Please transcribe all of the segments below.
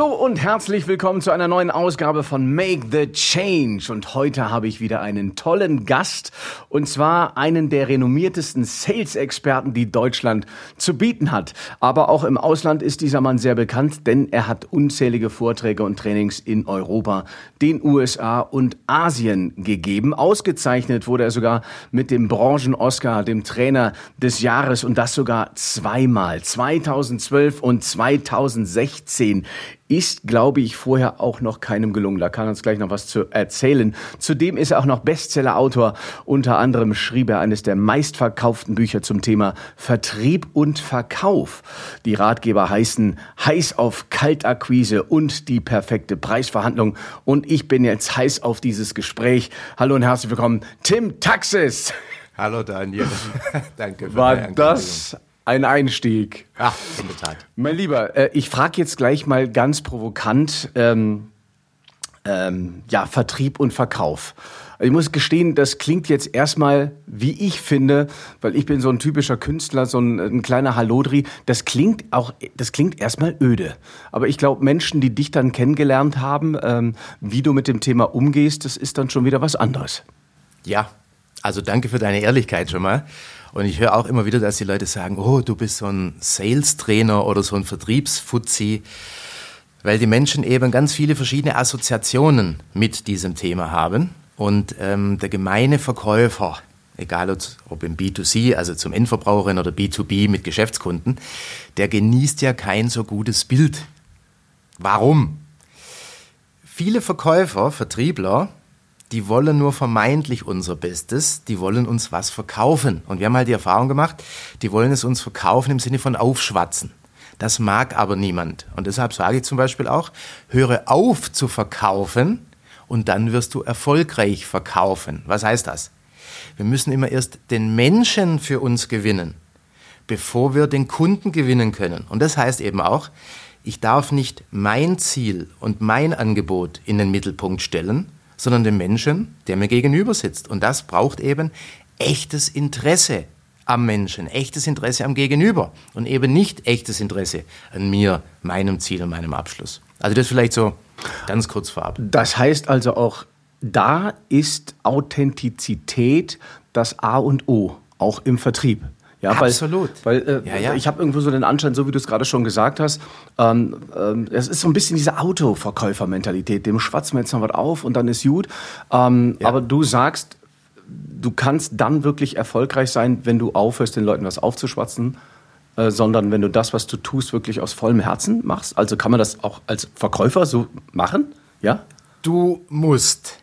Hallo und herzlich willkommen zu einer neuen Ausgabe von Make the Change. Und heute habe ich wieder einen tollen Gast und zwar einen der renommiertesten Sales-Experten, die Deutschland zu bieten hat. Aber auch im Ausland ist dieser Mann sehr bekannt, denn er hat unzählige Vorträge und Trainings in Europa, den USA und Asien gegeben. Ausgezeichnet wurde er sogar mit dem Branchen-Oscar, dem Trainer des Jahres und das sogar zweimal, 2012 und 2016 ist, glaube ich, vorher auch noch keinem gelungen. Da kann uns gleich noch was zu erzählen. Zudem ist er auch noch Bestsellerautor. Unter anderem schrieb er eines der meistverkauften Bücher zum Thema Vertrieb und Verkauf. Die Ratgeber heißen Heiß auf Kaltakquise und die perfekte Preisverhandlung. Und ich bin jetzt heiß auf dieses Gespräch. Hallo und herzlich willkommen, Tim Taxis. Hallo Daniel. Danke für War das ein Einstieg. Ach, in der Tat. Mein Lieber, äh, ich frage jetzt gleich mal ganz provokant, ähm, ähm, ja, Vertrieb und Verkauf. Ich muss gestehen, das klingt jetzt erstmal, wie ich finde, weil ich bin so ein typischer Künstler, so ein, ein kleiner Hallodri, das klingt auch, das klingt erstmal öde. Aber ich glaube, Menschen, die dich dann kennengelernt haben, ähm, wie du mit dem Thema umgehst, das ist dann schon wieder was anderes. Ja, also danke für deine Ehrlichkeit schon mal. Und ich höre auch immer wieder, dass die Leute sagen, oh, du bist so ein Sales-Trainer oder so ein Vertriebsfuzzi, weil die Menschen eben ganz viele verschiedene Assoziationen mit diesem Thema haben. Und ähm, der gemeine Verkäufer, egal ob im B2C, also zum Endverbraucherin oder B2B mit Geschäftskunden, der genießt ja kein so gutes Bild. Warum? Viele Verkäufer, Vertriebler die wollen nur vermeintlich unser Bestes, die wollen uns was verkaufen. Und wir haben halt die Erfahrung gemacht, die wollen es uns verkaufen im Sinne von aufschwatzen. Das mag aber niemand. Und deshalb sage ich zum Beispiel auch, höre auf zu verkaufen und dann wirst du erfolgreich verkaufen. Was heißt das? Wir müssen immer erst den Menschen für uns gewinnen, bevor wir den Kunden gewinnen können. Und das heißt eben auch, ich darf nicht mein Ziel und mein Angebot in den Mittelpunkt stellen, sondern den Menschen, der mir gegenüber sitzt. Und das braucht eben echtes Interesse am Menschen, echtes Interesse am Gegenüber und eben nicht echtes Interesse an mir, meinem Ziel und meinem Abschluss. Also das vielleicht so ganz kurz vorab. Das heißt also auch, da ist Authentizität das A und O, auch im Vertrieb. Ja, Absolut. Weil, weil äh, ja, ja. ich habe irgendwo so den Anschein, so wie du es gerade schon gesagt hast, ähm, ähm, es ist so ein bisschen diese Autoverkäufermentalität. Dem schwatzen wir jetzt noch was auf und dann ist gut. Ähm, ja. Aber du sagst, du kannst dann wirklich erfolgreich sein, wenn du aufhörst, den Leuten was aufzuschwatzen, äh, sondern wenn du das, was du tust, wirklich aus vollem Herzen machst. Also kann man das auch als Verkäufer so machen? Ja? Du musst.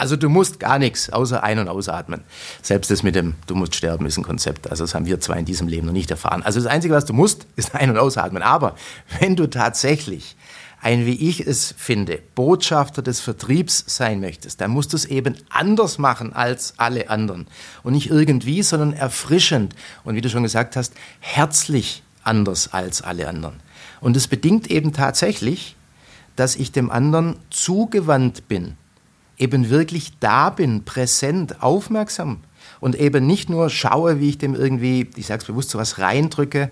Also du musst gar nichts außer ein- und ausatmen. Selbst das mit dem Du musst sterben ist ein Konzept. Also das haben wir zwar in diesem Leben noch nicht erfahren. Also das Einzige, was du musst, ist ein- und ausatmen. Aber wenn du tatsächlich ein, wie ich es finde, Botschafter des Vertriebs sein möchtest, dann musst du es eben anders machen als alle anderen. Und nicht irgendwie, sondern erfrischend. Und wie du schon gesagt hast, herzlich anders als alle anderen. Und es bedingt eben tatsächlich, dass ich dem anderen zugewandt bin eben wirklich da bin, präsent, aufmerksam und eben nicht nur schaue, wie ich dem irgendwie, ich sage es bewusst, so was reindrücke.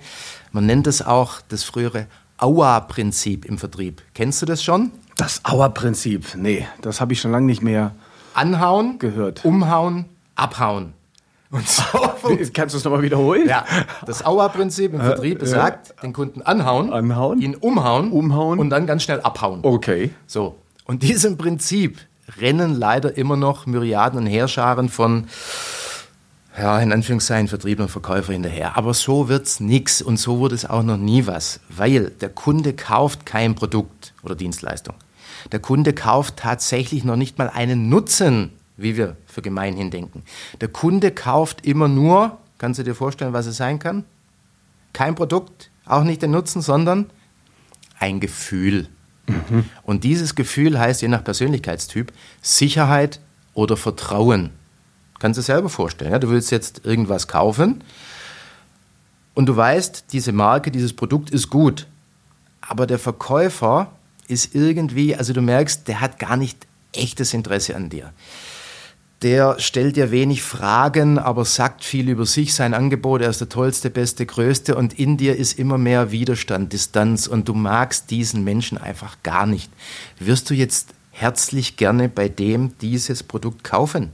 Man nennt es auch das frühere Aua-Prinzip im Vertrieb. Kennst du das schon? Das Aua-Prinzip, nee, das habe ich schon lange nicht mehr Anhauen, gehört. Umhauen, abhauen. Und so Kannst du es nochmal wiederholen? Ja, das Aua-Prinzip im Vertrieb besagt, den Kunden anhauen, anhauen, ihn umhauen, umhauen und dann ganz schnell abhauen. Okay. So. Und diesem Prinzip rennen leider immer noch Myriaden und Heerscharen von ja, in Anführungszeichen Vertriebler und Verkäufer hinterher. Aber so wird's nix und so wurde es auch noch nie was, weil der Kunde kauft kein Produkt oder Dienstleistung. Der Kunde kauft tatsächlich noch nicht mal einen Nutzen, wie wir für gemeinhin denken. Der Kunde kauft immer nur, kannst du dir vorstellen, was es sein kann? Kein Produkt, auch nicht den Nutzen, sondern ein Gefühl. Mhm. Und dieses Gefühl heißt je nach Persönlichkeitstyp Sicherheit oder Vertrauen. Kannst du dir selber vorstellen. Ja? Du willst jetzt irgendwas kaufen und du weißt, diese Marke, dieses Produkt ist gut. Aber der Verkäufer ist irgendwie, also du merkst, der hat gar nicht echtes Interesse an dir. Der stellt dir wenig Fragen, aber sagt viel über sich, sein Angebot, er ist der tollste, beste, größte und in dir ist immer mehr Widerstand, Distanz und du magst diesen Menschen einfach gar nicht. Wirst du jetzt herzlich gerne bei dem dieses Produkt kaufen?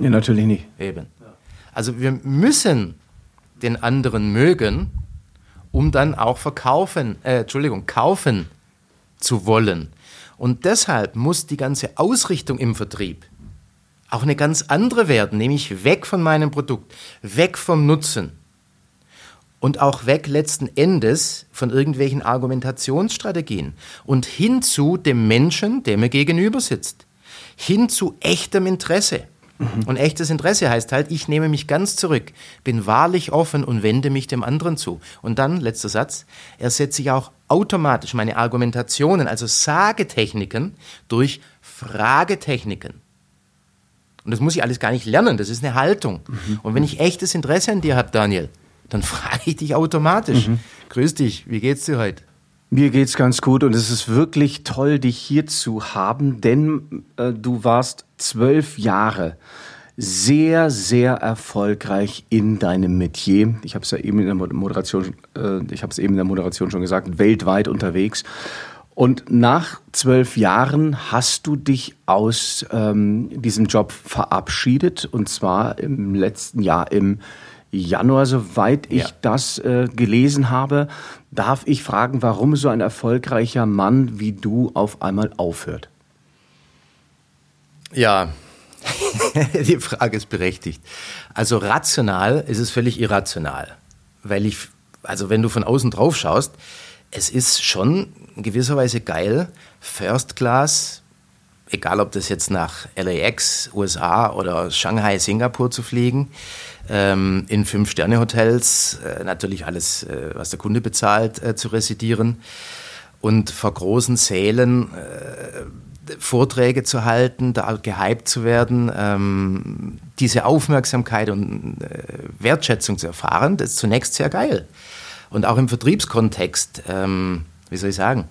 Ja, natürlich nicht. Eben. Also wir müssen den anderen mögen, um dann auch verkaufen, äh, Entschuldigung, kaufen zu wollen. Und deshalb muss die ganze Ausrichtung im Vertrieb auch eine ganz andere werden, nämlich weg von meinem Produkt, weg vom Nutzen und auch weg letzten Endes von irgendwelchen Argumentationsstrategien und hin zu dem Menschen, der mir gegenüber sitzt, hin zu echtem Interesse. Mhm. Und echtes Interesse heißt halt, ich nehme mich ganz zurück, bin wahrlich offen und wende mich dem anderen zu. Und dann, letzter Satz, ersetze ich auch automatisch meine Argumentationen, also Sagetechniken, durch Fragetechniken. Und das muss ich alles gar nicht lernen, das ist eine Haltung. Mhm. Und wenn ich echtes Interesse an dir habe, Daniel, dann frage ich dich automatisch. Mhm. Grüß dich, wie geht's dir heute? Mir geht's ganz gut und es ist wirklich toll, dich hier zu haben, denn äh, du warst zwölf Jahre sehr, sehr erfolgreich in deinem Metier. Ich habe es ja eben in der Moderation, äh, ich habe es eben in der Moderation schon gesagt, weltweit unterwegs. Und nach zwölf Jahren hast du dich aus ähm, diesem Job verabschiedet und zwar im letzten Jahr im Januar, soweit ich ja. das äh, gelesen habe. Darf ich fragen, warum so ein erfolgreicher Mann wie du auf einmal aufhört? Ja, die Frage ist berechtigt. Also rational ist es völlig irrational, weil ich, also wenn du von außen drauf schaust, es ist schon in gewisser Weise geil, First Class, egal ob das jetzt nach LAX, USA oder Shanghai, Singapur zu fliegen, ähm, in Fünf-Sterne-Hotels, äh, natürlich alles, äh, was der Kunde bezahlt, äh, zu residieren und vor großen Sälen äh, Vorträge zu halten, da gehypt zu werden, ähm, diese Aufmerksamkeit und äh, Wertschätzung zu erfahren, das ist zunächst sehr geil. Und auch im Vertriebskontext, ähm, wie soll ich sagen,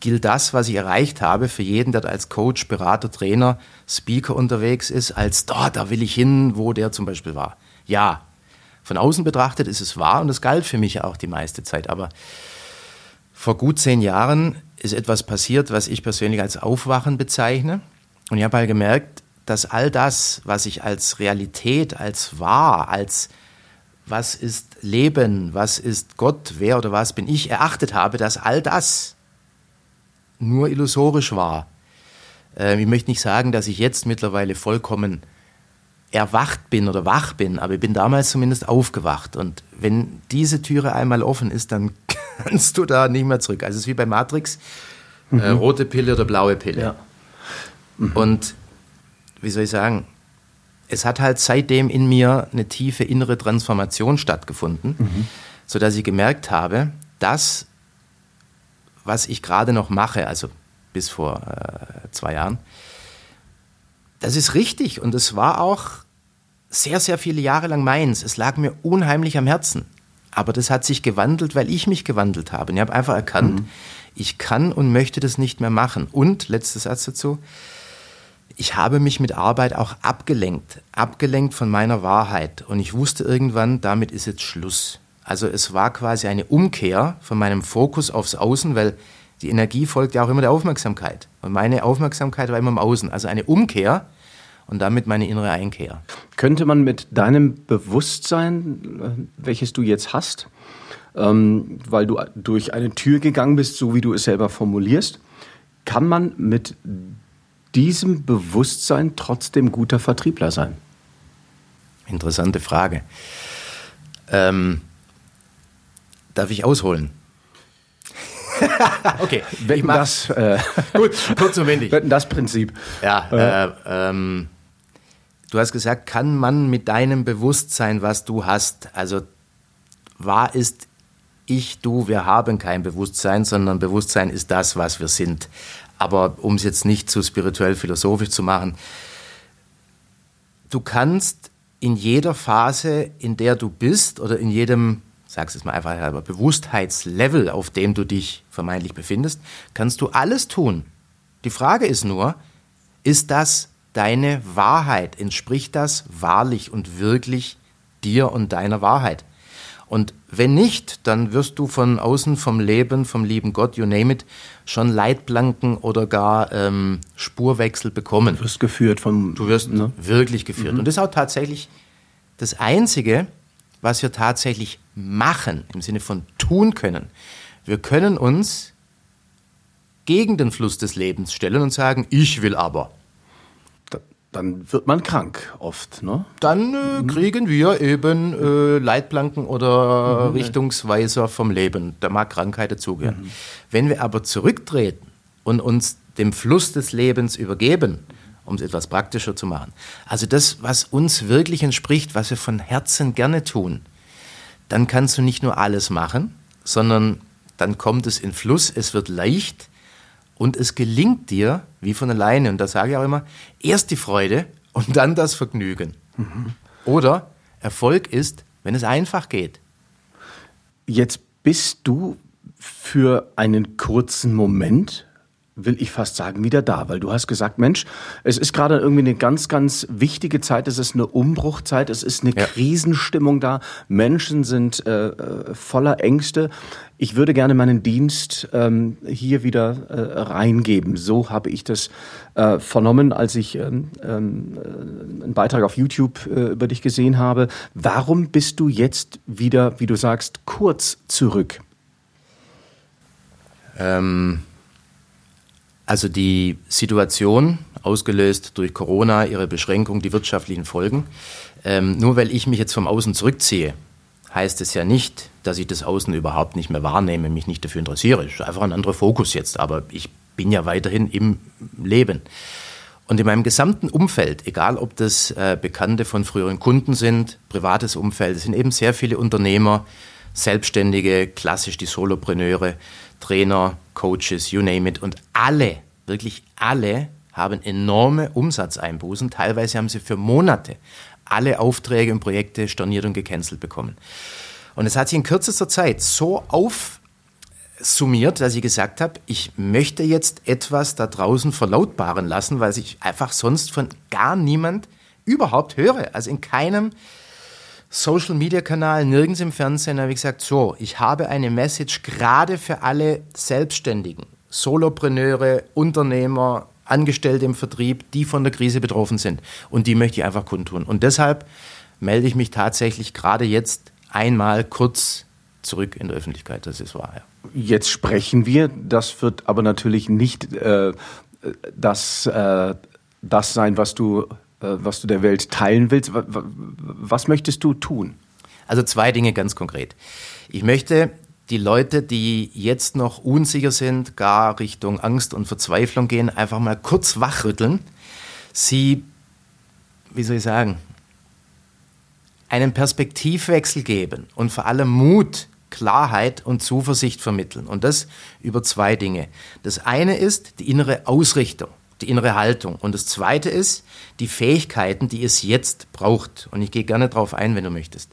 gilt das, was ich erreicht habe, für jeden, der als Coach, Berater, Trainer, Speaker unterwegs ist, als da, da will ich hin, wo der zum Beispiel war. Ja, von außen betrachtet ist es wahr und das galt für mich auch die meiste Zeit. Aber vor gut zehn Jahren ist etwas passiert, was ich persönlich als Aufwachen bezeichne. Und ich habe halt gemerkt, dass all das, was ich als Realität, als wahr, als was ist Leben, was ist Gott, wer oder was bin ich, erachtet habe, dass all das nur illusorisch war. Äh, ich möchte nicht sagen, dass ich jetzt mittlerweile vollkommen erwacht bin oder wach bin, aber ich bin damals zumindest aufgewacht. Und wenn diese Türe einmal offen ist, dann kannst du da nicht mehr zurück. Also es ist wie bei Matrix, äh, mhm. äh, rote Pille oder blaue Pille. Ja. Mhm. Und wie soll ich sagen, es hat halt seitdem in mir eine tiefe innere Transformation stattgefunden, mhm. sodass ich gemerkt habe, das, was ich gerade noch mache, also bis vor äh, zwei Jahren, das ist richtig und es war auch sehr, sehr viele Jahre lang meins. Es lag mir unheimlich am Herzen. Aber das hat sich gewandelt, weil ich mich gewandelt habe. Und ich habe einfach erkannt, mhm. ich kann und möchte das nicht mehr machen. Und, letzter Satz dazu, ich habe mich mit Arbeit auch abgelenkt, abgelenkt von meiner Wahrheit. Und ich wusste irgendwann, damit ist jetzt Schluss. Also es war quasi eine Umkehr von meinem Fokus aufs Außen, weil die Energie folgt ja auch immer der Aufmerksamkeit. Und meine Aufmerksamkeit war immer im Außen. Also eine Umkehr und damit meine innere Einkehr. Könnte man mit deinem Bewusstsein, äh, welches du jetzt hast, ähm, weil du durch eine Tür gegangen bist, so wie du es selber formulierst, kann man mit diesem Bewusstsein trotzdem guter Vertriebler sein? Interessante Frage. Ähm, darf ich ausholen? okay, wetten das. Äh, gut, kurz und wenig. Wetten das Prinzip. Ja, äh, ähm, du hast gesagt, kann man mit deinem Bewusstsein, was du hast, also wahr ist ich, du, wir haben kein Bewusstsein, sondern Bewusstsein ist das, was wir sind. Aber um es jetzt nicht zu spirituell philosophisch zu machen, du kannst in jeder Phase, in der du bist oder in jedem, sag's es mal einfach, aber Bewusstheitslevel, auf dem du dich vermeintlich befindest, kannst du alles tun. Die Frage ist nur, ist das deine Wahrheit? Entspricht das wahrlich und wirklich dir und deiner Wahrheit? Und wenn nicht, dann wirst du von außen, vom Leben, vom lieben Gott, you name it, schon Leitplanken oder gar ähm, Spurwechsel bekommen. Du wirst geführt vom. Du wirst ne? wirklich geführt. Mhm. Und das ist auch tatsächlich das Einzige, was wir tatsächlich machen, im Sinne von tun können. Wir können uns gegen den Fluss des Lebens stellen und sagen, ich will aber dann wird man krank oft, ne? Dann äh, kriegen wir eben äh, Leitplanken oder mhm. Richtungsweiser vom Leben. Da mag Krankheit dazugehören. Mhm. Wenn wir aber zurücktreten und uns dem Fluss des Lebens übergeben, um es etwas praktischer zu machen, also das, was uns wirklich entspricht, was wir von Herzen gerne tun, dann kannst du nicht nur alles machen, sondern dann kommt es in Fluss, es wird leicht und es gelingt dir wie von alleine. Und da sage ich auch immer, erst die Freude und dann das Vergnügen. Mhm. Oder Erfolg ist, wenn es einfach geht. Jetzt bist du für einen kurzen Moment will ich fast sagen, wieder da, weil du hast gesagt, Mensch, es ist gerade irgendwie eine ganz, ganz wichtige Zeit, es ist eine Umbruchzeit, es ist eine ja. Krisenstimmung da, Menschen sind äh, voller Ängste. Ich würde gerne meinen Dienst ähm, hier wieder äh, reingeben. So habe ich das äh, vernommen, als ich ähm, ähm, äh, einen Beitrag auf YouTube äh, über dich gesehen habe. Warum bist du jetzt wieder, wie du sagst, kurz zurück? Ähm also die Situation, ausgelöst durch Corona, ihre Beschränkung, die wirtschaftlichen Folgen. Ähm, nur weil ich mich jetzt vom Außen zurückziehe, heißt es ja nicht, dass ich das Außen überhaupt nicht mehr wahrnehme, mich nicht dafür interessiere. Es ist einfach ein anderer Fokus jetzt, aber ich bin ja weiterhin im Leben. Und in meinem gesamten Umfeld, egal ob das äh, Bekannte von früheren Kunden sind, privates Umfeld, es sind eben sehr viele Unternehmer, Selbstständige, klassisch die Solopreneure, Trainer, Coaches, you name it. Und alle, wirklich alle, haben enorme Umsatzeinbußen. Teilweise haben sie für Monate alle Aufträge und Projekte storniert und gecancelt bekommen. Und es hat sich in kürzester Zeit so aufsummiert, dass ich gesagt habe, ich möchte jetzt etwas da draußen verlautbaren lassen, weil ich einfach sonst von gar niemand überhaupt höre. Also in keinem Social Media Kanal, nirgends im Fernsehen, habe ich gesagt, so, ich habe eine Message gerade für alle Selbstständigen, Solopreneure, Unternehmer, Angestellte im Vertrieb, die von der Krise betroffen sind. Und die möchte ich einfach kundtun. Und deshalb melde ich mich tatsächlich gerade jetzt einmal kurz zurück in der Öffentlichkeit. Das ist wahr. Ja. Jetzt sprechen wir. Das wird aber natürlich nicht äh, das, äh, das sein, was du was du der Welt teilen willst. Was möchtest du tun? Also zwei Dinge ganz konkret. Ich möchte die Leute, die jetzt noch unsicher sind, gar Richtung Angst und Verzweiflung gehen, einfach mal kurz wachrütteln. Sie, wie soll ich sagen, einen Perspektivwechsel geben und vor allem Mut, Klarheit und Zuversicht vermitteln. Und das über zwei Dinge. Das eine ist die innere Ausrichtung die innere Haltung. Und das Zweite ist die Fähigkeiten, die es jetzt braucht. Und ich gehe gerne darauf ein, wenn du möchtest.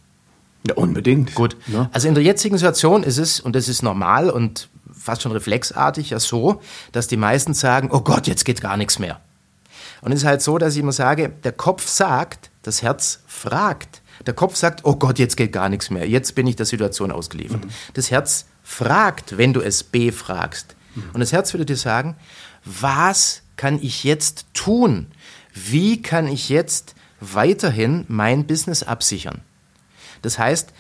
Ja, unbedingt. Gut. Ja. Also in der jetzigen Situation ist es, und das ist normal und fast schon reflexartig, ja so, dass die meisten sagen, oh Gott, jetzt geht gar nichts mehr. Und es ist halt so, dass ich immer sage, der Kopf sagt, das Herz fragt. Der Kopf sagt, oh Gott, jetzt geht gar nichts mehr. Jetzt bin ich der Situation ausgeliefert. Mhm. Das Herz fragt, wenn du es befragst. Mhm. Und das Herz würde dir sagen, was kann ich jetzt tun? Wie kann ich jetzt weiterhin mein Business absichern? Das heißt,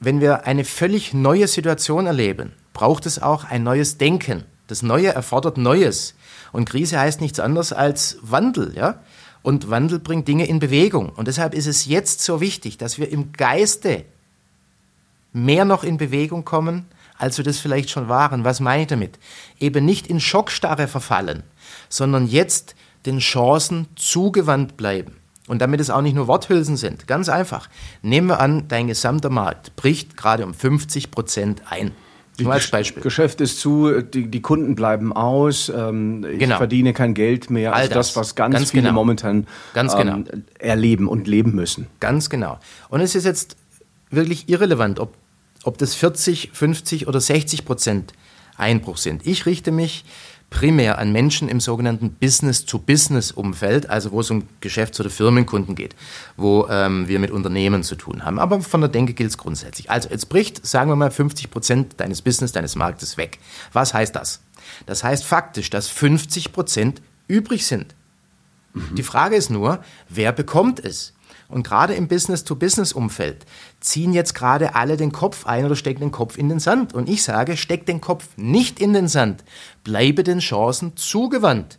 wenn wir eine völlig neue Situation erleben, braucht es auch ein neues Denken. Das Neue erfordert Neues. Und Krise heißt nichts anderes als Wandel, ja? Und Wandel bringt Dinge in Bewegung. Und deshalb ist es jetzt so wichtig, dass wir im Geiste mehr noch in Bewegung kommen, als wir das vielleicht schon waren. Was meine ich damit? Eben nicht in Schockstarre verfallen, sondern jetzt den Chancen zugewandt bleiben. Und damit es auch nicht nur Worthülsen sind, ganz einfach. Nehmen wir an, dein gesamter Markt bricht gerade um 50 Prozent ein. Nur als Beispiel. Geschäft ist zu, die, die Kunden bleiben aus, ähm, ich genau. verdiene kein Geld mehr. Also das, das was ganz, ganz viele genau. momentan ganz genau. ähm, erleben und leben müssen. Ganz genau. Und es ist jetzt wirklich irrelevant, ob, ob das 40, 50 oder 60 Prozent Einbruch sind. Ich richte mich primär an Menschen im sogenannten Business-to-Business-Umfeld, also wo es um Geschäfts- oder Firmenkunden geht, wo ähm, wir mit Unternehmen zu tun haben. Aber von der Denke gilt es grundsätzlich. Also jetzt bricht, sagen wir mal, 50 Prozent deines Business, deines Marktes weg. Was heißt das? Das heißt faktisch, dass 50 Prozent übrig sind. Mhm. Die Frage ist nur, wer bekommt es? Und gerade im Business-to-Business-Umfeld ziehen jetzt gerade alle den Kopf ein oder stecken den Kopf in den Sand. Und ich sage, steck den Kopf nicht in den Sand, bleibe den Chancen zugewandt.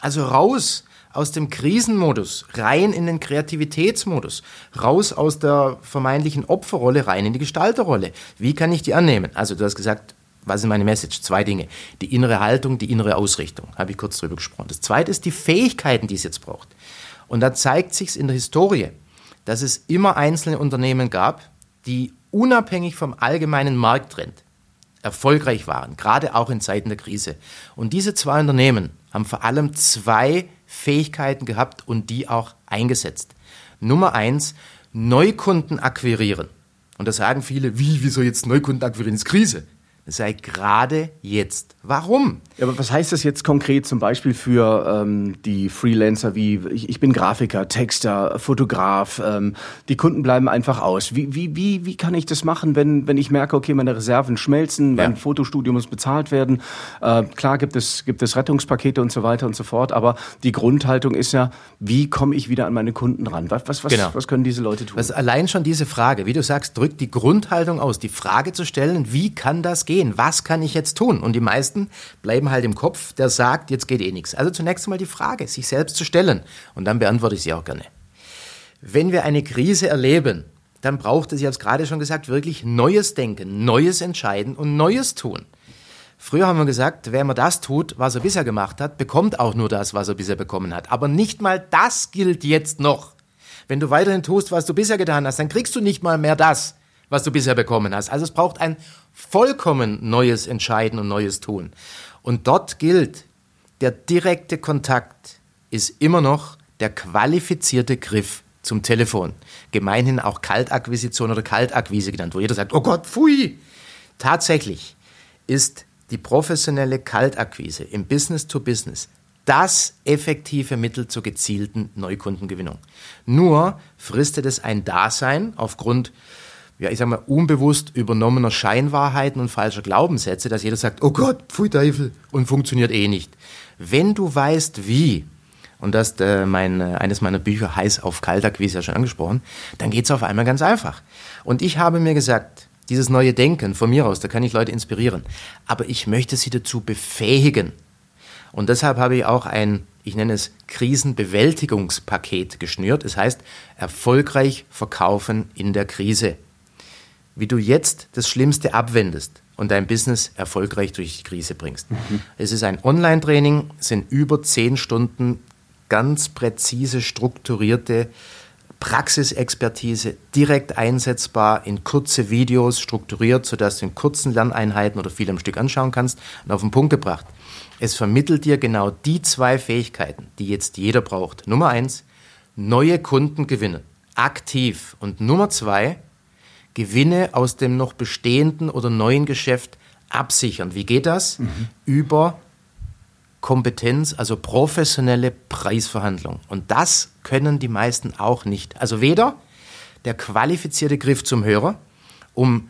Also raus aus dem Krisenmodus, rein in den Kreativitätsmodus, raus aus der vermeintlichen Opferrolle, rein in die Gestalterrolle. Wie kann ich die annehmen? Also du hast gesagt, was ist meine Message? Zwei Dinge. Die innere Haltung, die innere Ausrichtung, habe ich kurz drüber gesprochen. Das zweite ist die Fähigkeiten, die es jetzt braucht. Und da zeigt sich in der Historie, dass es immer einzelne Unternehmen gab, die unabhängig vom allgemeinen Markttrend erfolgreich waren, gerade auch in Zeiten der Krise. Und diese zwei Unternehmen haben vor allem zwei Fähigkeiten gehabt und die auch eingesetzt. Nummer eins, Neukunden akquirieren. Und da sagen viele, wie, wieso jetzt Neukunden akquirieren? Das ist Krise sei gerade jetzt. Warum? Ja, aber was heißt das jetzt konkret zum Beispiel für ähm, die Freelancer wie ich, ich, bin Grafiker, Texter, Fotograf, ähm, die Kunden bleiben einfach aus. Wie, wie, wie, wie kann ich das machen, wenn, wenn ich merke, okay, meine Reserven schmelzen, mein Fotostudio muss bezahlt werden. Äh, klar gibt es, gibt es Rettungspakete und so weiter und so fort, aber die Grundhaltung ist ja, wie komme ich wieder an meine Kunden ran? Was, was, was, genau. was können diese Leute tun? Was allein schon diese Frage, wie du sagst, drückt die Grundhaltung aus, die Frage zu stellen, wie kann das gehen? Gehen? Was kann ich jetzt tun? Und die meisten bleiben halt im Kopf, der sagt, jetzt geht eh nichts. Also zunächst einmal die Frage, sich selbst zu stellen. Und dann beantworte ich sie auch gerne. Wenn wir eine Krise erleben, dann braucht es, ich habe es gerade schon gesagt, wirklich neues Denken, neues Entscheiden und neues Tun. Früher haben wir gesagt, wer immer das tut, was er bisher gemacht hat, bekommt auch nur das, was er bisher bekommen hat. Aber nicht mal das gilt jetzt noch. Wenn du weiterhin tust, was du bisher getan hast, dann kriegst du nicht mal mehr das, was du bisher bekommen hast. Also es braucht ein vollkommen neues Entscheiden und neues Tun. Und dort gilt, der direkte Kontakt ist immer noch der qualifizierte Griff zum Telefon. Gemeinhin auch Kaltakquisition oder Kaltakquise genannt, wo jeder sagt, oh Gott, pfui. Tatsächlich ist die professionelle Kaltakquise im Business to Business das effektive Mittel zur gezielten Neukundengewinnung. Nur fristet es ein Dasein aufgrund ja, ich sag mal, unbewusst übernommener Scheinwahrheiten und falscher Glaubenssätze, dass jeder sagt, oh Gott, pfui Teufel, und funktioniert eh nicht. Wenn du weißt, wie, und das äh, mein, äh, eines meiner Bücher heißt auf Kaltakquise ja schon angesprochen, dann geht's auf einmal ganz einfach. Und ich habe mir gesagt, dieses neue Denken von mir aus, da kann ich Leute inspirieren, aber ich möchte sie dazu befähigen. Und deshalb habe ich auch ein, ich nenne es Krisenbewältigungspaket geschnürt. Es heißt, erfolgreich verkaufen in der Krise wie du jetzt das Schlimmste abwendest und dein Business erfolgreich durch die Krise bringst. Mhm. Es ist ein Online-Training, sind über zehn Stunden ganz präzise strukturierte Praxisexpertise, direkt einsetzbar in kurze Videos, strukturiert, sodass du in kurzen Lerneinheiten oder viel am Stück anschauen kannst und auf den Punkt gebracht. Es vermittelt dir genau die zwei Fähigkeiten, die jetzt jeder braucht. Nummer eins, neue Kunden gewinnen, aktiv. Und Nummer zwei, Gewinne aus dem noch bestehenden oder neuen Geschäft absichern. Wie geht das? Mhm. Über Kompetenz, also professionelle Preisverhandlung. Und das können die meisten auch nicht. Also weder der qualifizierte Griff zum Hörer, um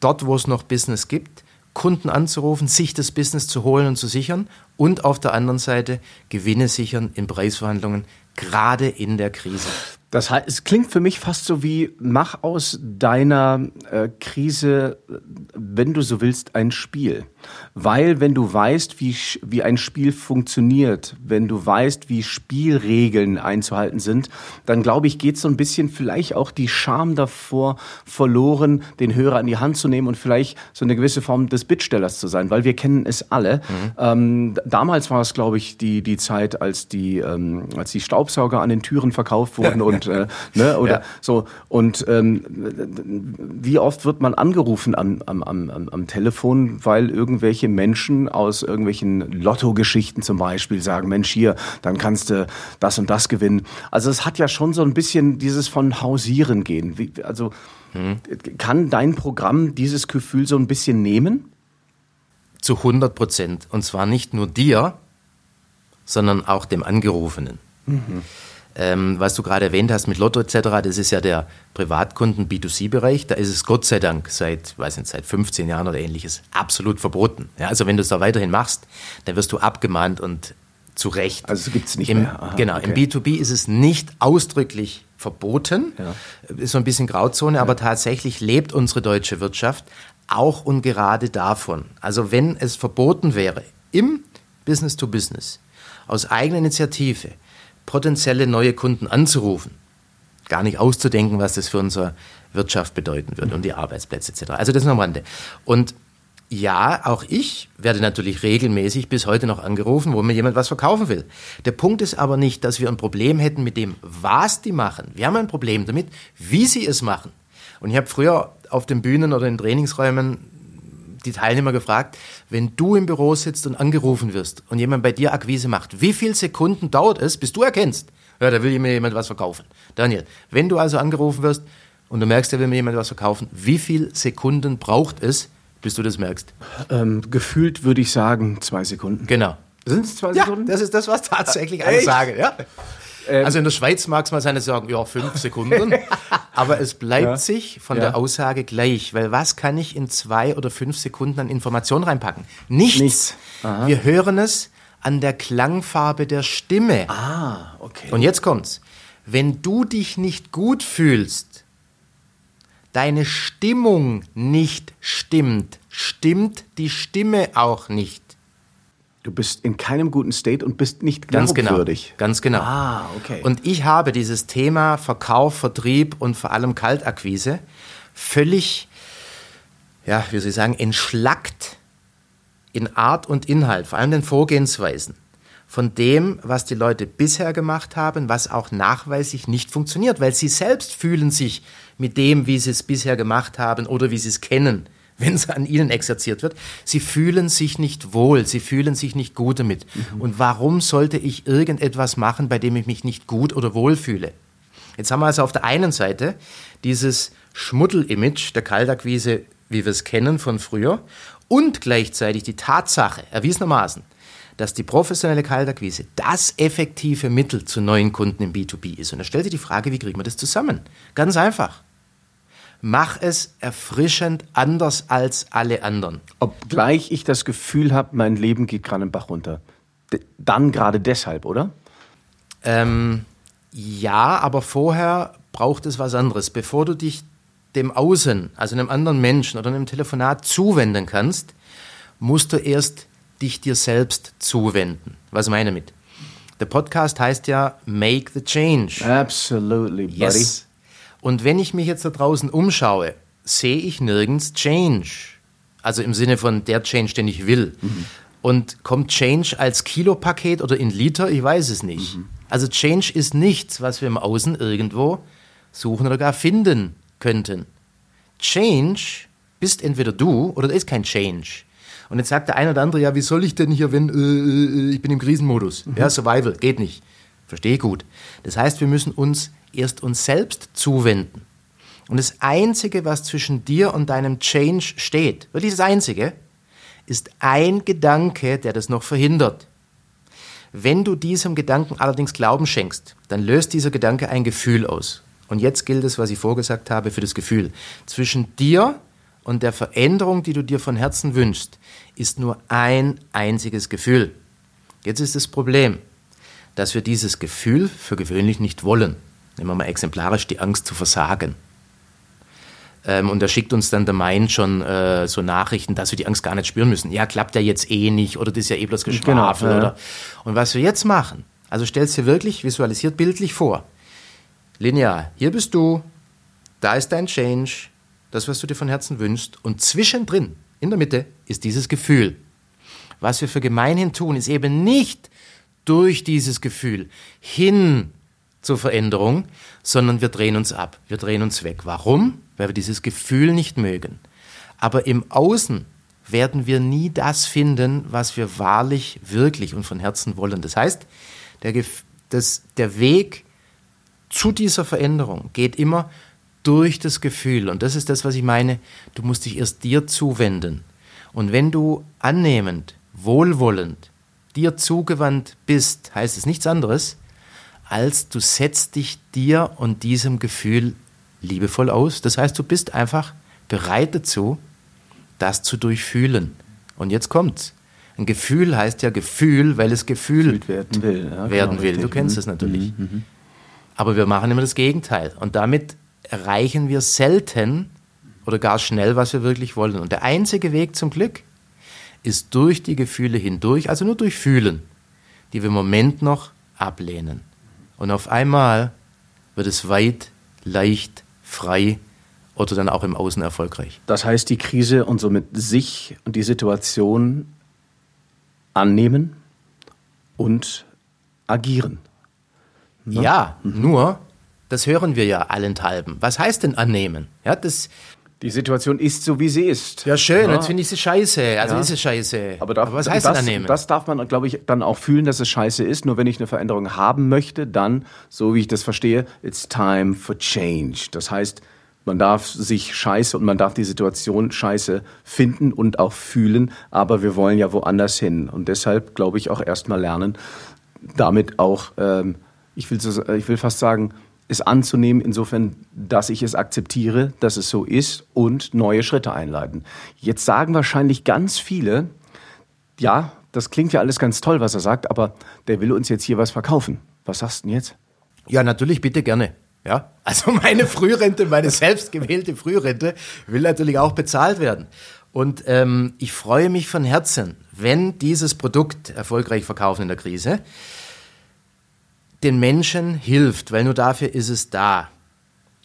dort, wo es noch Business gibt, Kunden anzurufen, sich das Business zu holen und zu sichern und auf der anderen Seite Gewinne sichern in Preisverhandlungen, gerade in der Krise. Das heißt, es klingt für mich fast so wie, mach aus deiner äh, Krise, wenn du so willst, ein Spiel. Weil wenn du weißt, wie, wie ein Spiel funktioniert, wenn du weißt, wie Spielregeln einzuhalten sind, dann glaube ich, geht so ein bisschen vielleicht auch die Scham davor verloren, den Hörer an die Hand zu nehmen und vielleicht so eine gewisse Form des Bittstellers zu sein, weil wir kennen es alle. Mhm. Ähm, damals war es, glaube ich, die, die Zeit, als die, ähm, als die Staubsauger an den Türen verkauft wurden und äh, ne, oder ja. so. Und ähm, wie oft wird man angerufen am, am, am, am Telefon, weil irgendwelche Menschen aus irgendwelchen Lotto-Geschichten zum Beispiel sagen, Mensch, hier, dann kannst du das und das gewinnen. Also es hat ja schon so ein bisschen dieses von Hausieren gehen. Wie, also hm. kann dein Programm dieses Gefühl so ein bisschen nehmen? zu 100 Prozent. Und zwar nicht nur dir, sondern auch dem Angerufenen. Mhm. Ähm, was du gerade erwähnt hast mit Lotto etc., das ist ja der Privatkunden B2C-Bereich. Da ist es Gott sei Dank seit, weiß nicht, seit 15 Jahren oder ähnliches absolut verboten. Ja, also wenn du es da weiterhin machst, dann wirst du abgemahnt und zu Recht. Also gibt es nicht Im, mehr. Aha, genau, okay. im B2B ist es nicht ausdrücklich verboten, ja. ist so ein bisschen Grauzone, ja. aber tatsächlich lebt unsere deutsche Wirtschaft auch und gerade davon. Also wenn es verboten wäre, im Business to Business, aus eigener Initiative, potenzielle neue Kunden anzurufen, gar nicht auszudenken, was das für unsere Wirtschaft bedeuten würde und die Arbeitsplätze etc. Also das ist am Rande. Und ja, auch ich werde natürlich regelmäßig bis heute noch angerufen, wo mir jemand was verkaufen will. Der Punkt ist aber nicht, dass wir ein Problem hätten mit dem, was die machen. Wir haben ein Problem damit, wie sie es machen. Und ich habe früher auf den Bühnen oder in Trainingsräumen die Teilnehmer gefragt, wenn du im Büro sitzt und angerufen wirst und jemand bei dir Akquise macht, wie viele Sekunden dauert es, bis du erkennst, ja, da will mir jemand was verkaufen. Daniel, wenn du also angerufen wirst und du merkst, da will mir jemand was verkaufen, wie viele Sekunden braucht es, bis du das merkst? Ähm, gefühlt würde ich sagen, zwei Sekunden. Genau. Sind es zwei Sekunden? Ja, das ist das, was tatsächlich alle sagen. Ja. Ähm, also in der Schweiz mag es mal sein, dass sie sagen, ja, fünf Sekunden. Aber es bleibt ja. sich von ja. der Aussage gleich, weil was kann ich in zwei oder fünf Sekunden an Informationen reinpacken? Nichts. Nichts. Wir hören es an der Klangfarbe der Stimme. Ah, okay. Und jetzt kommt's. Wenn du dich nicht gut fühlst, deine Stimmung nicht stimmt, stimmt die Stimme auch nicht. Du bist in keinem guten State und bist nicht glaubwürdig. Ganz genau. Ganz genau. Ah, okay. Und ich habe dieses Thema Verkauf, Vertrieb und vor allem Kaltakquise völlig, ja, wie soll ich sagen, entschlackt in Art und Inhalt, vor allem den Vorgehensweisen von dem, was die Leute bisher gemacht haben, was auch nachweislich nicht funktioniert, weil sie selbst fühlen sich mit dem, wie sie es bisher gemacht haben oder wie sie es kennen, wenn es an ihnen exerziert wird. Sie fühlen sich nicht wohl, sie fühlen sich nicht gut damit. Mhm. Und warum sollte ich irgendetwas machen, bei dem ich mich nicht gut oder wohl fühle? Jetzt haben wir also auf der einen Seite dieses Schmuddel-Image der Kaltakquise, wie wir es kennen von früher, und gleichzeitig die Tatsache, erwiesenermaßen, dass die professionelle Kaltakquise das effektive Mittel zu neuen Kunden im B2B ist. Und da stellt sich die Frage, wie kriegen wir das zusammen? Ganz einfach mach es erfrischend anders als alle anderen. Obgleich ich das Gefühl habe, mein Leben geht gerade im Bach runter. dann gerade deshalb, oder? Ähm, ja, aber vorher braucht es was anderes. Bevor du dich dem Außen, also einem anderen Menschen oder einem Telefonat zuwenden kannst, musst du erst dich dir selbst zuwenden. Was meine ich mit? Der Podcast heißt ja Make the Change. Absolutely, buddy. Yes. Und wenn ich mich jetzt da draußen umschaue, sehe ich nirgends Change. Also im Sinne von der Change, den ich will. Mhm. Und kommt Change als Kilopaket oder in Liter? Ich weiß es nicht. Mhm. Also Change ist nichts, was wir im Außen irgendwo suchen oder gar finden könnten. Change bist entweder du oder da ist kein Change. Und jetzt sagt der eine oder andere, ja, wie soll ich denn hier, wenn äh, äh ich bin im Krisenmodus? Mhm. Ja, Survival, geht nicht. Verstehe gut. Das heißt, wir müssen uns erst uns selbst zuwenden. Und das Einzige, was zwischen dir und deinem Change steht, wirklich das Einzige, ist ein Gedanke, der das noch verhindert. Wenn du diesem Gedanken allerdings Glauben schenkst, dann löst dieser Gedanke ein Gefühl aus. Und jetzt gilt es, was ich vorgesagt habe, für das Gefühl. Zwischen dir und der Veränderung, die du dir von Herzen wünschst, ist nur ein einziges Gefühl. Jetzt ist das Problem, dass wir dieses Gefühl für gewöhnlich nicht wollen nehmen wir mal exemplarisch, die Angst zu versagen. Ähm, und da schickt uns dann der Mind schon äh, so Nachrichten, dass wir die Angst gar nicht spüren müssen. Ja, klappt ja jetzt eh nicht oder das ist ja eh bloß Geschwafel. Genau, ja. oder. Und was wir jetzt machen, also stellst dir wirklich visualisiert bildlich vor. Linear, hier bist du, da ist dein Change, das, was du dir von Herzen wünschst. Und zwischendrin, in der Mitte, ist dieses Gefühl. Was wir für gemeinhin tun, ist eben nicht durch dieses Gefühl hin zur Veränderung, sondern wir drehen uns ab, wir drehen uns weg. Warum? Weil wir dieses Gefühl nicht mögen. Aber im Außen werden wir nie das finden, was wir wahrlich, wirklich und von Herzen wollen. Das heißt, der, das, der Weg zu dieser Veränderung geht immer durch das Gefühl. Und das ist das, was ich meine. Du musst dich erst dir zuwenden. Und wenn du annehmend, wohlwollend, dir zugewandt bist, heißt es nichts anderes, als du setzt dich dir und diesem Gefühl liebevoll aus. Das heißt, du bist einfach bereit dazu, das zu durchfühlen. Und jetzt kommt's. Ein Gefühl heißt ja Gefühl, weil es gefühlt werden will. Ja, werden genau, will. Du kennst es natürlich. Mhm, mhm. Aber wir machen immer das Gegenteil. Und damit erreichen wir selten oder gar schnell, was wir wirklich wollen. Und der einzige Weg zum Glück ist durch die Gefühle hindurch, also nur durch Fühlen, die wir im Moment noch ablehnen. Und auf einmal wird es weit, leicht, frei oder dann auch im Außen erfolgreich. Das heißt, die Krise und somit sich und die Situation annehmen und agieren. Ne? Ja, nur, das hören wir ja allenthalben. Was heißt denn annehmen? Ja, das, die Situation ist so, wie sie ist. Ja, schön, ja. jetzt finde ich sie scheiße. Also ja. ist es scheiße. Aber, darf, Aber was heißt das, denn annehmen? Das darf man, glaube ich, dann auch fühlen, dass es scheiße ist. Nur wenn ich eine Veränderung haben möchte, dann, so wie ich das verstehe, it's time for change. Das heißt, man darf sich scheiße und man darf die Situation scheiße finden und auch fühlen, aber wir wollen ja woanders hin. Und deshalb, glaube ich, auch erstmal lernen, damit auch, ähm, ich, will so, ich will fast sagen, es anzunehmen, insofern, dass ich es akzeptiere, dass es so ist und neue Schritte einleiten. Jetzt sagen wahrscheinlich ganz viele, ja, das klingt ja alles ganz toll, was er sagt, aber der will uns jetzt hier was verkaufen. Was sagst du denn jetzt? Ja, natürlich, bitte gerne. Ja, also meine Frührente, meine selbstgewählte Frührente will natürlich auch bezahlt werden. Und ähm, ich freue mich von Herzen, wenn dieses Produkt erfolgreich verkaufen in der Krise den Menschen hilft, weil nur dafür ist es da.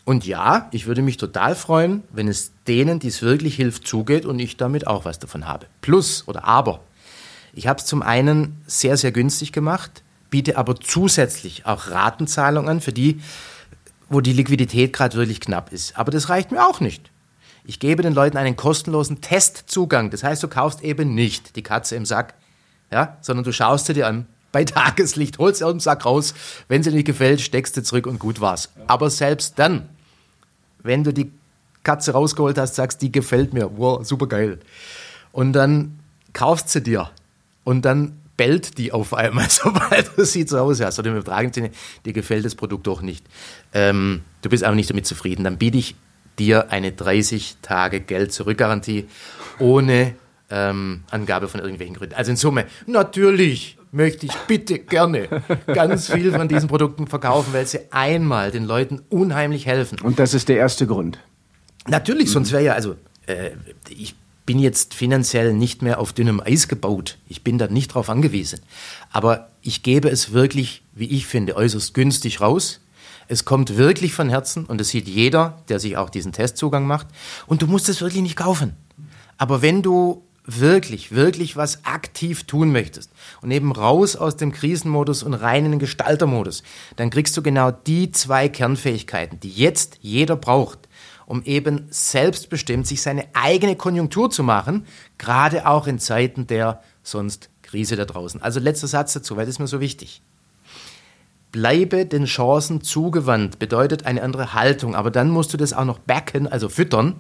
Und ja, ich würde mich total freuen, wenn es denen, die es wirklich hilft, zugeht und ich damit auch was davon habe. Plus oder aber. Ich habe es zum einen sehr, sehr günstig gemacht, biete aber zusätzlich auch Ratenzahlungen an für die, wo die Liquidität gerade wirklich knapp ist. Aber das reicht mir auch nicht. Ich gebe den Leuten einen kostenlosen Testzugang. Das heißt, du kaufst eben nicht die Katze im Sack, ja, sondern du schaust sie dir an bei Tageslicht, holst aus dem Sack raus. Wenn sie nicht gefällt, steckst du zurück und gut war's. Aber selbst dann, wenn du die Katze rausgeholt hast, sagst, die gefällt mir, wow, super geil. Und dann kaufst sie dir und dann bellt die auf einmal, sobald du sie zu Hause hast. Oder im übertragenen Sinne, dir gefällt das Produkt doch nicht. Ähm, du bist aber nicht damit zufrieden. Dann biete ich dir eine 30 Tage Geld-Zurück-Garantie ohne ähm, Angabe von irgendwelchen Gründen. Also in Summe, natürlich möchte ich bitte gerne ganz viel von diesen Produkten verkaufen, weil sie einmal den Leuten unheimlich helfen. Und das ist der erste Grund. Natürlich, sonst wäre ja, also äh, ich bin jetzt finanziell nicht mehr auf dünnem Eis gebaut. Ich bin da nicht drauf angewiesen. Aber ich gebe es wirklich, wie ich finde, äußerst günstig raus. Es kommt wirklich von Herzen und das sieht jeder, der sich auch diesen Testzugang macht. Und du musst es wirklich nicht kaufen. Aber wenn du wirklich, wirklich was aktiv tun möchtest und eben raus aus dem Krisenmodus und rein in den Gestaltermodus, dann kriegst du genau die zwei Kernfähigkeiten, die jetzt jeder braucht, um eben selbstbestimmt sich seine eigene Konjunktur zu machen, gerade auch in Zeiten der sonst Krise da draußen. Also letzter Satz dazu, weil das ist mir so wichtig. Bleibe den Chancen zugewandt, bedeutet eine andere Haltung, aber dann musst du das auch noch backen, also füttern,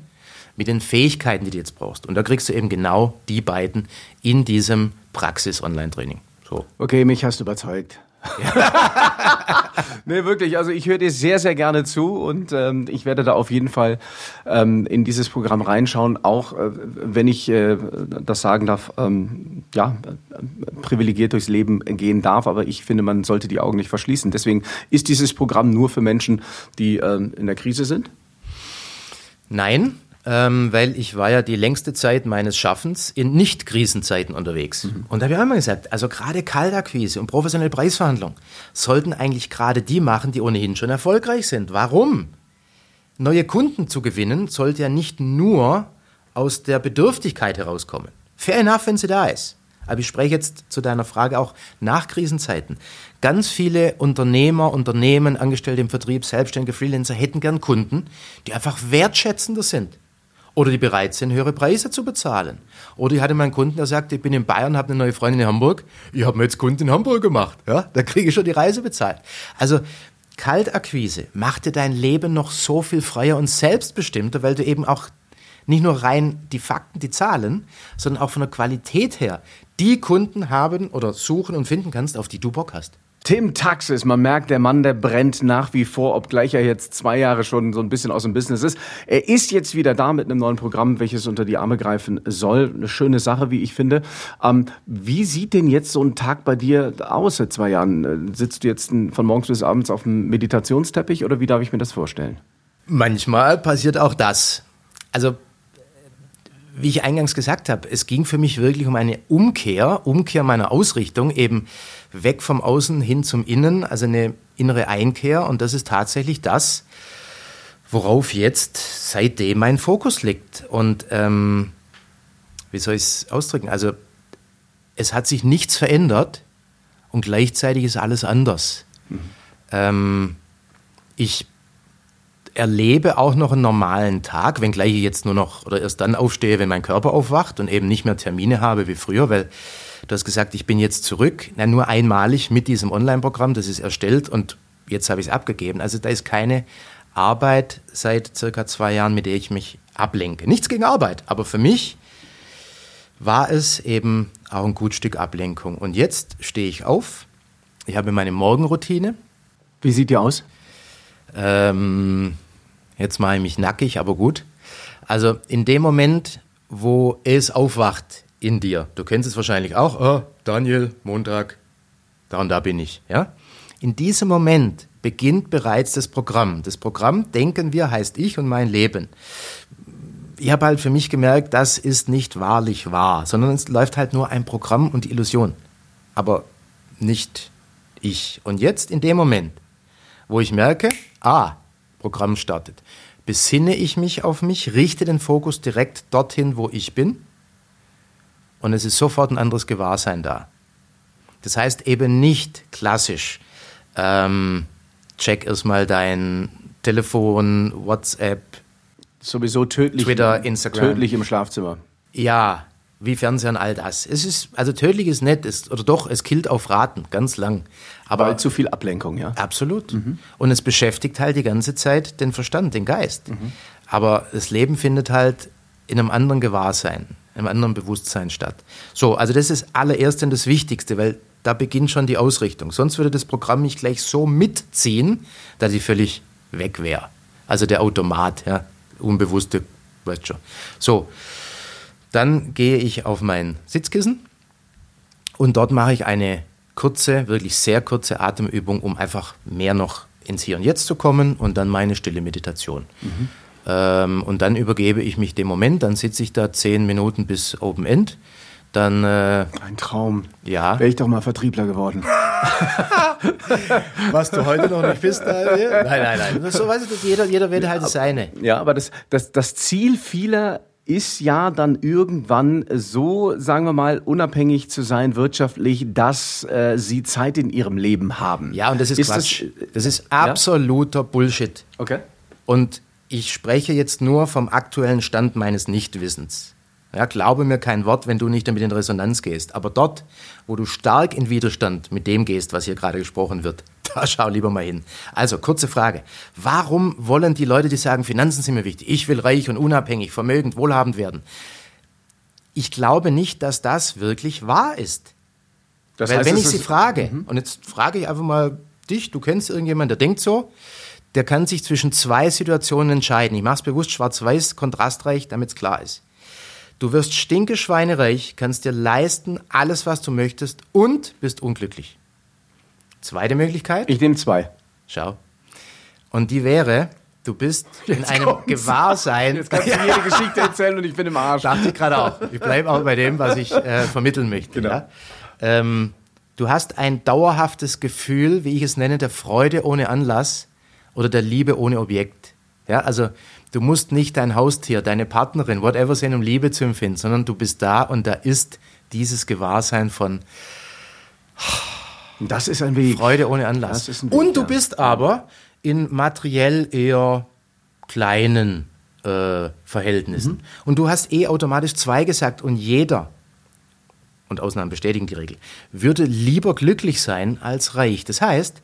mit den Fähigkeiten, die du jetzt brauchst. Und da kriegst du eben genau die beiden in diesem Praxis-Online-Training. So. Okay, mich hast du überzeugt. Ja. nee, wirklich. Also ich höre dir sehr, sehr gerne zu und ähm, ich werde da auf jeden Fall ähm, in dieses Programm reinschauen, auch äh, wenn ich äh, das sagen darf, ähm, ja, privilegiert durchs Leben gehen darf, aber ich finde, man sollte die Augen nicht verschließen. Deswegen ist dieses Programm nur für Menschen, die ähm, in der Krise sind? Nein, ähm, weil ich war ja die längste Zeit meines Schaffens in Nicht-Krisenzeiten unterwegs. Mhm. Und da habe ich auch immer gesagt, also gerade Kaltakquise und professionelle Preisverhandlung sollten eigentlich gerade die machen, die ohnehin schon erfolgreich sind. Warum? Neue Kunden zu gewinnen, sollte ja nicht nur aus der Bedürftigkeit herauskommen. Fair enough, wenn sie da ist. Aber ich spreche jetzt zu deiner Frage auch nach Krisenzeiten. Ganz viele Unternehmer, Unternehmen, Angestellte im Vertrieb, Selbstständige, Freelancer hätten gern Kunden, die einfach wertschätzender sind oder die bereit sind, höhere Preise zu bezahlen. Oder ich hatte mal einen Kunden, der sagte, ich bin in Bayern, habe eine neue Freundin in Hamburg, ich habe mir jetzt Kunden in Hamburg gemacht. Ja, da kriege ich schon die Reise bezahlt. Also Kaltakquise macht dir dein Leben noch so viel freier und selbstbestimmter, weil du eben auch Nicht nur rein die Fakten, die Zahlen, sondern auch von der Qualität her die Kunden haben oder suchen und finden kannst, auf die du Bock hast. Tim Taxis, man merkt, der Mann, der brennt nach wie vor, obgleich er jetzt zwei Jahre schon so ein bisschen aus dem Business ist. Er ist jetzt wieder da mit einem neuen Programm, welches unter die Arme greifen soll. Eine schöne Sache, wie ich finde. Ähm, wie sieht denn jetzt so ein Tag bei dir aus seit zwei Jahren? Sitzt du jetzt von morgens bis abends auf dem Meditationsteppich oder wie darf ich mir das vorstellen? Manchmal passiert auch das. Also wie ich eingangs gesagt habe, es ging für mich wirklich um eine Umkehr, Umkehr meiner Ausrichtung, eben weg vom Außen hin zum Innen, also eine innere Einkehr. Und das ist tatsächlich das, worauf jetzt seitdem mein Fokus liegt. Und ähm, wie soll ich es ausdrücken? Also es hat sich nichts verändert und gleichzeitig ist alles anders. Mhm. Ähm, ich erlebe auch noch einen normalen Tag, wenngleich ich jetzt nur noch oder erst dann aufstehe, wenn mein Körper aufwacht und eben nicht mehr Termine habe wie früher, weil du hast gesagt, ich bin jetzt zurück, na, nur einmalig mit diesem Online-Programm, das ist erstellt und jetzt habe ich es abgegeben. Also da ist keine Arbeit seit circa zwei Jahren, mit der ich mich ablenke. Nichts gegen Arbeit, aber für mich war es eben auch ein gut Stück Ablenkung. Und jetzt stehe ich auf, ich habe meine Morgenroutine. Wie sieht die aus? Ähm, Jetzt mache ich mich nackig, aber gut. Also in dem Moment, wo es aufwacht in dir, du kennst es wahrscheinlich auch, oh, Daniel, Montag, da und da bin ich, ja? In diesem Moment beginnt bereits das Programm. Das Programm, denken wir, heißt ich und mein Leben. Ich habe halt für mich gemerkt, das ist nicht wahrlich wahr, sondern es läuft halt nur ein Programm und die Illusion. Aber nicht ich. Und jetzt in dem Moment, wo ich merke, ah, Programm startet, besinne ich mich auf mich, richte den Fokus direkt dorthin, wo ich bin und es ist sofort ein anderes Gewahrsein da. Das heißt eben nicht klassisch, ähm, check erstmal dein Telefon, WhatsApp, sowieso tödlich, Twitter, Instagram. Tödlich im Schlafzimmer. Ja, wie Fernsehen, all das. Es ist, also tödlich ist nett, ist, oder doch, es killt auf Raten, ganz lang. Aber Weil zu viel Ablenkung, ja? Absolut. Mhm. Und es beschäftigt halt die ganze Zeit den Verstand, den Geist. Mhm. Aber das Leben findet halt in einem anderen Gewahrsein, in einem anderen Bewusstsein statt. So, also das ist allererst und das Wichtigste, weil da beginnt schon die Ausrichtung. Sonst würde das Programm nicht gleich so mitziehen, dass ich völlig weg wäre. Also der Automat, ja, unbewusste, weißt schon. So, dann gehe ich auf mein Sitzkissen und dort mache ich eine kurze, wirklich sehr kurze Atemübung, um einfach mehr noch ins Hier und Jetzt zu kommen und dann meine stille Meditation. Mhm. Ähm, und dann übergebe ich mich dem Moment, dann sitze ich da zehn Minuten bis Open End. Dann, äh, Ein Traum. Ja. Wäre ich doch mal Vertriebler geworden. Was du heute noch nicht bist. Äh, nein, nein, nein. So weiß ich, jeder, jeder wählt halt das seine. Ja, aber das, das, das Ziel vieler ist ja dann irgendwann so, sagen wir mal, unabhängig zu sein wirtschaftlich, dass äh, sie Zeit in ihrem Leben haben. Ja, und das ist, ist Quatsch. Das, das ist absoluter ja? Bullshit. Okay. Und ich spreche jetzt nur vom aktuellen Stand meines Nichtwissens. Ja, glaube mir kein Wort, wenn du nicht damit in Resonanz gehst. Aber dort, wo du stark in Widerstand mit dem gehst, was hier gerade gesprochen wird, schau lieber mal hin. Also, kurze Frage. Warum wollen die Leute, die sagen, Finanzen sind mir wichtig, ich will reich und unabhängig, vermögend, wohlhabend werden? Ich glaube nicht, dass das wirklich wahr ist. Das Weil heißt, wenn ich sie frage, mhm. und jetzt frage ich einfach mal dich, du kennst irgendjemanden, der denkt so, der kann sich zwischen zwei Situationen entscheiden. Ich mache es bewusst schwarz-weiß, kontrastreich, damit es klar ist. Du wirst stinkeschweinereich, kannst dir leisten, alles, was du möchtest und bist unglücklich. Zweite Möglichkeit? Ich nehme zwei. Schau. Und die wäre, du bist Jetzt in einem kommt's. Gewahrsein. Jetzt kannst du mir die Geschichte erzählen und ich bin im Arsch. Dachte ich gerade auch. Ich bleibe auch bei dem, was ich äh, vermitteln möchte. Genau. Ja? Ähm, du hast ein dauerhaftes Gefühl, wie ich es nenne, der Freude ohne Anlass oder der Liebe ohne Objekt. Ja, also Du musst nicht dein Haustier, deine Partnerin, whatever sehen, um Liebe zu empfinden, sondern du bist da und da ist dieses Gewahrsein von das ist ein Weg. Freude ohne Anlass. Weg, und du ja. bist aber in materiell eher kleinen äh, Verhältnissen. Mhm. Und du hast eh automatisch zwei gesagt und jeder, und Ausnahmen bestätigen die Regel, würde lieber glücklich sein als reich. Das heißt,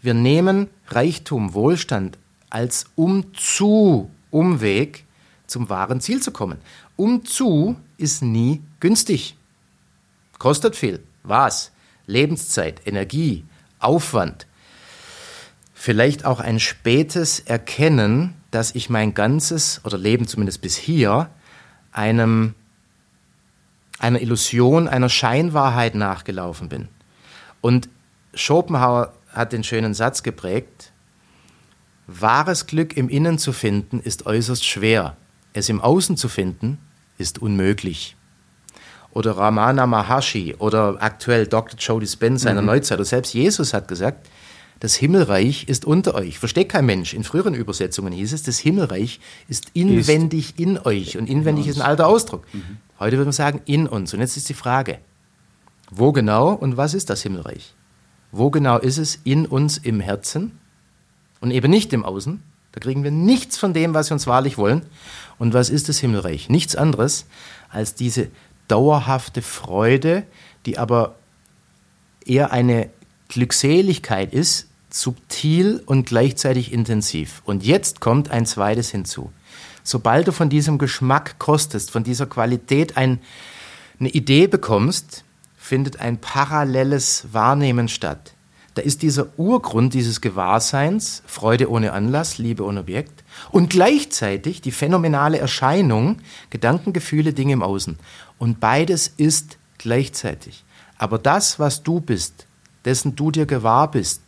wir nehmen Reichtum, Wohlstand als um zu Umweg zum wahren Ziel zu kommen. Umzu ist nie günstig. Kostet viel. Was? Lebenszeit, Energie, Aufwand. Vielleicht auch ein spätes Erkennen, dass ich mein ganzes oder Leben zumindest bis hier einem einer Illusion, einer Scheinwahrheit nachgelaufen bin. Und Schopenhauer hat den schönen Satz geprägt, wahres Glück im Innen zu finden ist äußerst schwer, es im Außen zu finden ist unmöglich. Oder Ramana Maharshi oder aktuell Dr. Joe Dispenza mhm. in der Neuzeit oder selbst Jesus hat gesagt, das Himmelreich ist unter euch. Versteht kein Mensch. In früheren Übersetzungen hieß es, das Himmelreich ist inwendig ist. in euch. Und inwendig ist ein alter Ausdruck. Mhm. Heute würde man sagen, in uns. Und jetzt ist die Frage, wo genau und was ist das Himmelreich? Wo genau ist es in uns im Herzen und eben nicht im Außen? Da kriegen wir nichts von dem, was wir uns wahrlich wollen. Und was ist das Himmelreich? Nichts anderes als diese dauerhafte Freude, die aber eher eine Glückseligkeit ist, subtil und gleichzeitig intensiv. Und jetzt kommt ein zweites hinzu. Sobald du von diesem Geschmack kostest, von dieser Qualität ein, eine Idee bekommst, findet ein paralleles Wahrnehmen statt. Da ist dieser Urgrund dieses Gewahrseins, Freude ohne Anlass, Liebe ohne Objekt, und gleichzeitig die phänomenale Erscheinung, Gedanken, Gefühle, Dinge im Außen. Und beides ist gleichzeitig. Aber das, was du bist, dessen du dir gewahr bist,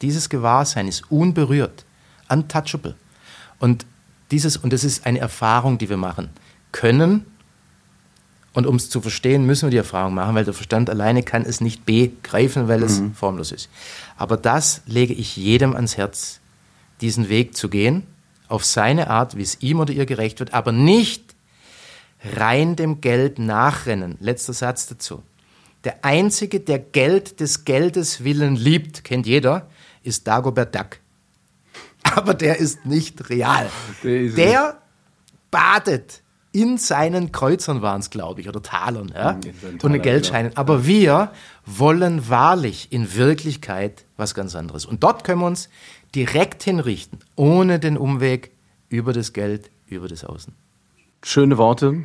dieses Gewahrsein ist unberührt, untouchable. Und dieses, und das ist eine Erfahrung, die wir machen können. Und um es zu verstehen, müssen wir die Erfahrung machen, weil der Verstand alleine kann es nicht begreifen, weil es mhm. formlos ist. Aber das lege ich jedem ans Herz, diesen Weg zu gehen, auf seine Art, wie es ihm oder ihr gerecht wird, aber nicht rein dem Geld nachrennen. Letzter Satz dazu. Der Einzige, der Geld des Geldes willen liebt, kennt jeder, ist Dagobert Duck. Aber der ist nicht real. Der, der badet in seinen Kreuzern waren es, glaube ich, oder Talern, ja? und in Geldscheinen. Genau. Aber wir wollen wahrlich in Wirklichkeit was ganz anderes. Und dort können wir uns direkt hinrichten, ohne den Umweg über das Geld, über das Außen. Schöne Worte.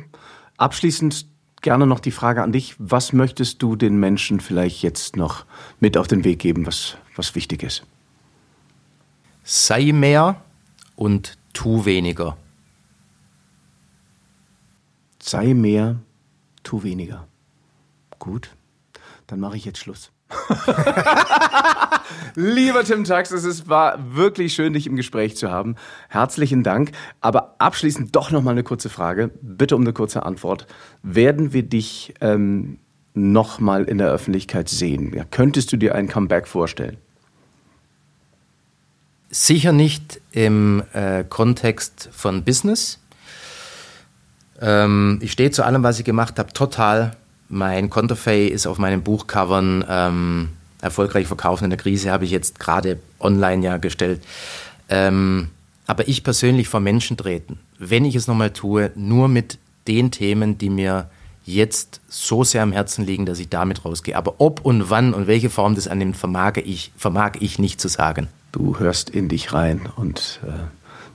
Abschließend gerne noch die Frage an dich. Was möchtest du den Menschen vielleicht jetzt noch mit auf den Weg geben, was, was wichtig ist? Sei mehr und tu weniger. Sei mehr, tu weniger. Gut, dann mache ich jetzt Schluss. Lieber Tim Tax, es war wirklich schön, dich im Gespräch zu haben. Herzlichen Dank. Aber abschließend doch noch mal eine kurze Frage. Bitte um eine kurze Antwort. Werden wir dich ähm, noch mal in der Öffentlichkeit sehen? Ja, könntest du dir ein Comeback vorstellen? Sicher nicht im äh, Kontext von Business. Ähm, ich stehe zu allem, was ich gemacht habe, total mein Konterfei ist auf meinen Buchcovern ähm, erfolgreich verkaufen in der Krise, habe ich jetzt gerade online ja gestellt. Ähm, aber ich persönlich vor Menschen treten, wenn ich es nochmal tue, nur mit den Themen, die mir jetzt so sehr am Herzen liegen, dass ich damit rausgehe. Aber ob und wann und welche Form das annimmt, vermag ich, vermag ich nicht zu sagen. Du hörst in dich rein und äh,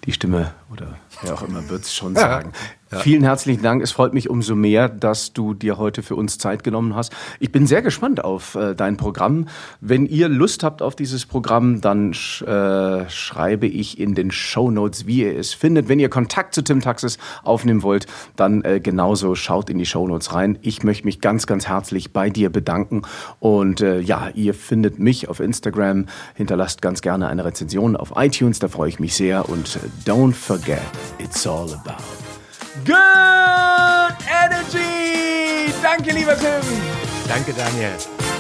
die Stimme oder wer auch immer wird es schon sagen. Ja. Vielen herzlichen Dank. Es freut mich umso mehr, dass du dir heute für uns Zeit genommen hast. Ich bin sehr gespannt auf äh, dein Programm. Wenn ihr Lust habt auf dieses Programm, dann sch äh, schreibe ich in den Show Notes, wie ihr es findet. Wenn ihr Kontakt zu Tim Taxis aufnehmen wollt, dann äh, genauso schaut in die Show Notes rein. Ich möchte mich ganz, ganz herzlich bei dir bedanken. Und äh, ja, ihr findet mich auf Instagram. Hinterlasst ganz gerne eine Rezension auf iTunes. Da freue ich mich sehr. Und äh, don't forget, it's all about Good Energy! Danke, lieber Tim! Danke, Daniel.